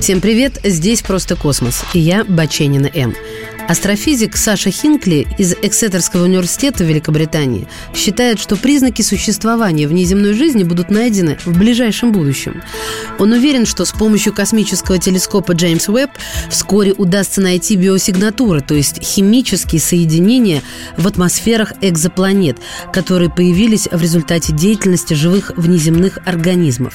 Всем привет, здесь «Просто космос» и я, Баченина М. Астрофизик Саша Хинкли из Эксетерского университета Великобритании считает, что признаки существования внеземной жизни будут найдены в ближайшем будущем. Он уверен, что с помощью космического телескопа Джеймс Уэбб вскоре удастся найти биосигнатуры, то есть химические соединения в атмосферах экзопланет, которые появились в результате деятельности живых внеземных организмов.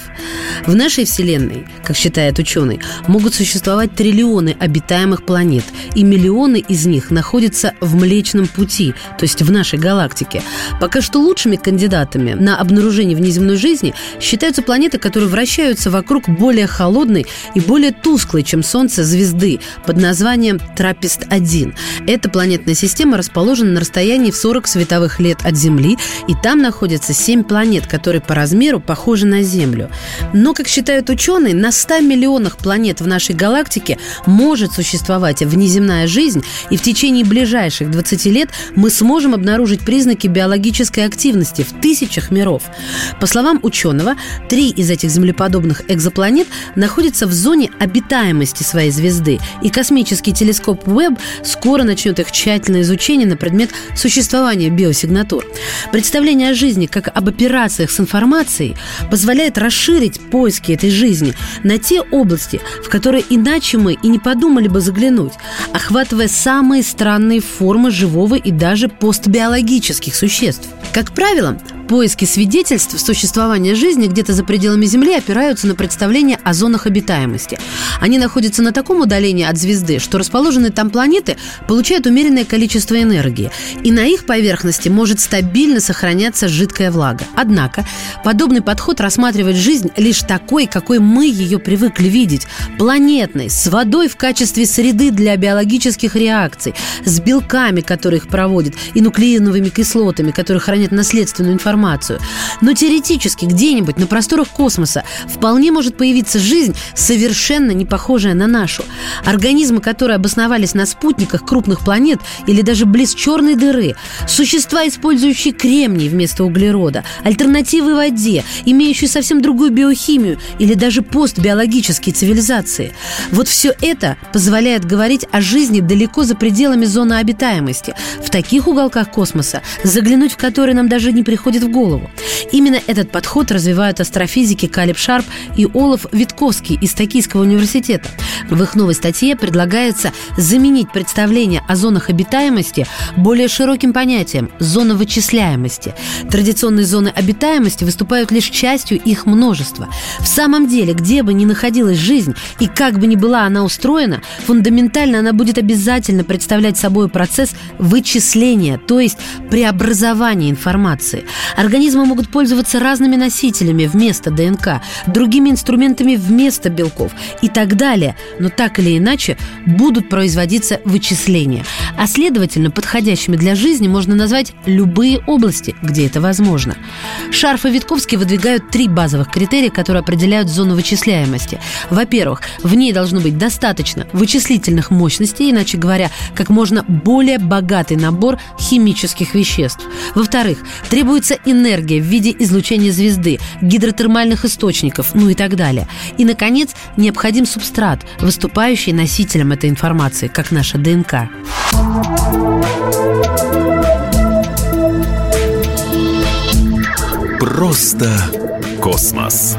В нашей Вселенной, как считает ученый, могут существовать триллионы обитаемых планет и миллионы из них находятся в Млечном Пути, то есть в нашей галактике. Пока что лучшими кандидатами на обнаружение внеземной жизни считаются планеты, которые вращаются вокруг более холодной и более тусклой, чем Солнце, звезды под названием Трапест-1. Эта планетная система расположена на расстоянии в 40 световых лет от Земли, и там находятся 7 планет, которые по размеру похожи на Землю. Но, как считают ученые, на 100 миллионах планет в нашей галактике может существовать внеземная жизнь, и в течение ближайших 20 лет мы сможем обнаружить признаки биологической активности в тысячах миров. По словам ученого, три из этих землеподобных экзопланет находятся в зоне обитаемости своей звезды, и космический телескоп Веб скоро начнет их тщательное изучение на предмет существования биосигнатур. Представление о жизни как об операциях с информацией позволяет расширить поиски этой жизни на те области, в которые иначе мы и не подумали бы заглянуть, охватывая самые странные формы живого и даже постбиологических существ. Как правило, поиски свидетельств существования жизни где-то за пределами Земли опираются на представление о зонах обитаемости. Они находятся на таком удалении от звезды, что расположенные там планеты получают умеренное количество энергии, и на их поверхности может стабильно сохраняться жидкая влага. Однако, подобный подход рассматривает жизнь лишь такой, какой мы ее привыкли видеть – планетной, с водой в качестве среды для биологических реакций, с белками, которые их проводят, и нуклеиновыми кислотами, которые хранят наследственную информацию информацию. Но теоретически где-нибудь на просторах космоса вполне может появиться жизнь, совершенно не похожая на нашу. Организмы, которые обосновались на спутниках крупных планет или даже близ черной дыры, существа, использующие кремний вместо углерода, альтернативы воде, имеющие совсем другую биохимию или даже постбиологические цивилизации. Вот все это позволяет говорить о жизни далеко за пределами зоны обитаемости, в таких уголках космоса, заглянуть в которые нам даже не приходит в голову. Именно этот подход развивают астрофизики Калиб Шарп и Олаф Витковский из Токийского университета. В их новой статье предлагается заменить представление о зонах обитаемости более широким понятием – зона вычисляемости. Традиционные зоны обитаемости выступают лишь частью их множества. В самом деле, где бы ни находилась жизнь и как бы ни была она устроена, фундаментально она будет обязательно представлять собой процесс вычисления, то есть преобразования информации. Организмы могут пользоваться разными носителями вместо ДНК, другими инструментами вместо белков и так далее, но так или иначе будут производиться вычисления. А следовательно, подходящими для жизни можно назвать любые области, где это возможно. Шарф и Витковский выдвигают три базовых критерия, которые определяют зону вычисляемости. Во-первых, в ней должно быть достаточно вычислительных мощностей, иначе говоря, как можно более богатый набор химических веществ. Во-вторых, требуется энергия в виде излучения звезды, гидротермальных источников, ну и так далее. И, наконец, необходим субстрат, выступающий носителем этой информации, как наша ДНК. Просто космос.